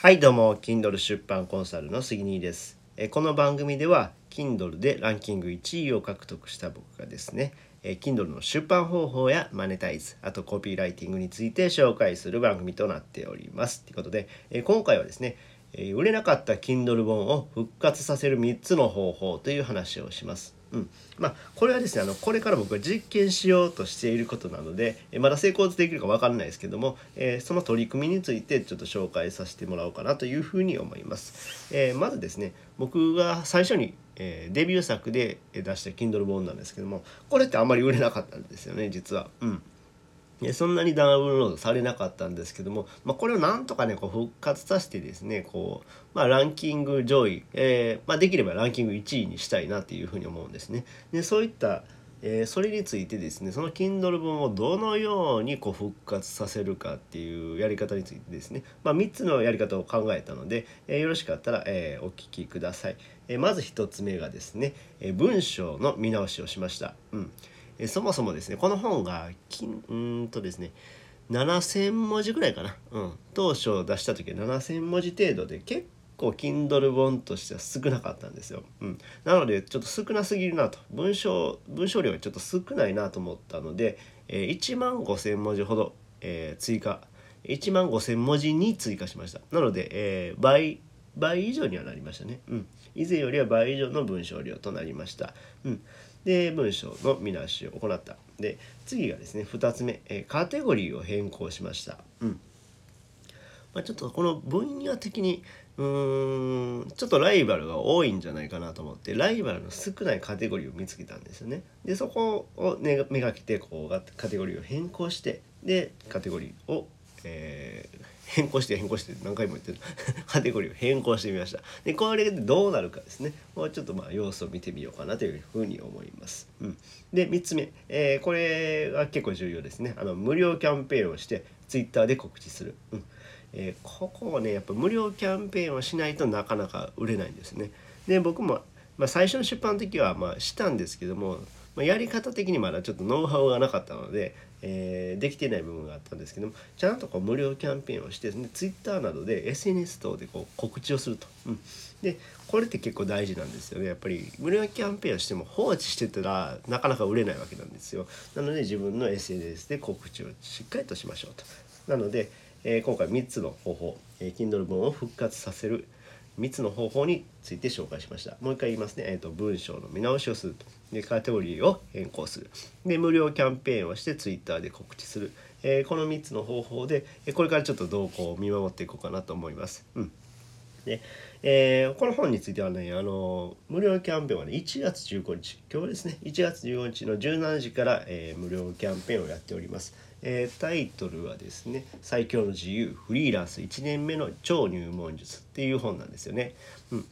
はいどうも Kindle 出版コンサルの杉兄です。えこの番組では Kindle でランキング1位を獲得した僕がですねえ Kindle の出版方法やマネタイズあとコピーライティングについて紹介する番組となっております。ということでえ今回はですねえ売れなかった Kindle 本を復活させる3つの方法という話をします。うん、まあこれはですねあのこれから僕は実験しようとしていることなのでまだ成功できるか分からないですけども、えー、その取り組みについてちょっと紹介させてもらおうかなというふうに思います。えー、まずですね僕が最初に、えー、デビュー作で出した Kindle 本なんですけどもこれってあんまり売れなかったんですよね実は。うんそんなにダウンロードされなかったんですけども、まあ、これをなんとかねこう復活させてですねこう、まあ、ランキング上位、えー、まあ、できればランキング1位にしたいなっていうふうに思うんですね。でそういった、えー、それについてですねその Kindle 本をどのようにこう復活させるかっていうやり方についてですね、ま、3つのやり方を考えたので、えー、よろしかったら、えお聞きください。えまず1つ目がですね、え文章の見直しをしました。うんそもそもですねこの本がきんとですね7,000文字ぐらいかな、うん、当初出した時は7,000文字程度で結構 Kindle 本としては少なかったんですよ、うん、なのでちょっと少なすぎるなと。文章文章量がちょっと少ないなと思ったので、えー、1万5,000文字ほど、えー、追加。1万5,000文字に追加しました。なので、えー、倍倍以上にはなりましたね、うん、以前よりは倍以上の文章量となりました、うん、で文章の見直しを行った。で次がですね2つ目、えカテゴリーを変更しました、うん。まあ、ちょっとこの分野的にうーんちょっとライバルが多いんじゃないかなと思ってライバルの少ないカテゴリーを見つけたんですよね。でそこを、ね、めがけてこうカテゴリーを変更してでカテゴリーを、えー変更して変更して何回も言ってる。カテゴリーを変更してみました。でこれでどうなるかですね。もうちょっとまあ様子を見てみようかなというふうに思います、うん、で3つ目、えー、これが結構重要ですね。あの無料キャンペーンをして Twitter で告知する、うん。えー、ここをねやっぱ無料キャンペーンをしないとなかなか売れないんですね。で僕も、まあ、最初の出版の時はまあしたんですけどもまあ、やり方的にまだちょっとノウハウがなかったので、えー、できてない部分があったんですけどもちゃんとこう無料キャンペーンをしてね Twitter などで SNS 等でこう告知をすると。うん、でこれって結構大事なんですよね。やっぱり無料キャンペーンをしても放置してたらなかなか売れないわけなんですよ。なので自分の SNS で告知をしっかりとしましょうと。なので、えー、今回3つの方法、えー、Kindle 本を復活させる3つの方法について紹介しました。もう一回言いますね、えーと、文章の見直しをすると。でカテゴリーを変更する。で無料キャンペーンをして Twitter で告知する、えー、この3つの方法でこれからちょっと動向を見守っていこうかなと思います。うん。でえー、この本についてはねあの無料キャンペーンはね1月15日。今日ですね。1月15日の17時から、えー、無料キャンペーンをやっております。えー、タイトルはですね「最強の自由フリーランス1年目の超入門術」っていう本なんですよね。うん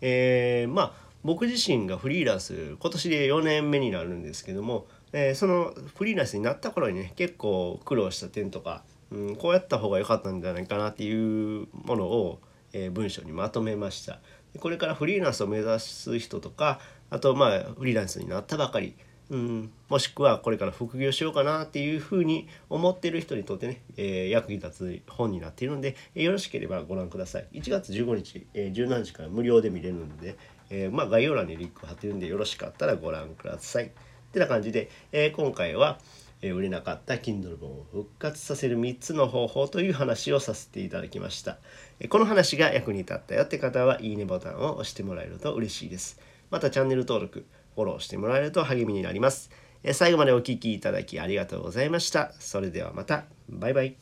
えー、まあ僕自身がフリーランス今年で4年目になるんですけども、えー、そのフリーランスになった頃にね結構苦労した点とか、うん、こうやった方が良かったんじゃないかなっていうものを、えー、文章にまとめました。これからフリーランスを目指す人とかあとまあフリーランスになったばかりうん、もしくはこれから副業しようかなっていうふうに思ってる人にとってね、えー、役に立つ本になっているので、えー、よろしければご覧ください。1月15日、えー、17時から無料で見れるので、えまあ、概要欄にリンク貼ってるんでよろしかったらご覧ください。ってな感じで、え今回は、え売れなかった Kindle 本を復活させる3つの方法という話をさせていただきました。えこの話が役に立ったよって方はいいねボタンを押してもらえると嬉しいです。またチャンネル登録、フォローしてもらえると励みになります。最後までお聴きいただきありがとうございました。それではまた。バイバイ。